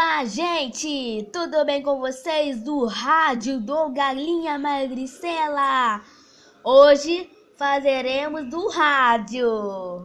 Olá, gente! Tudo bem com vocês do rádio do Galinha Magricela? Hoje fazeremos do rádio.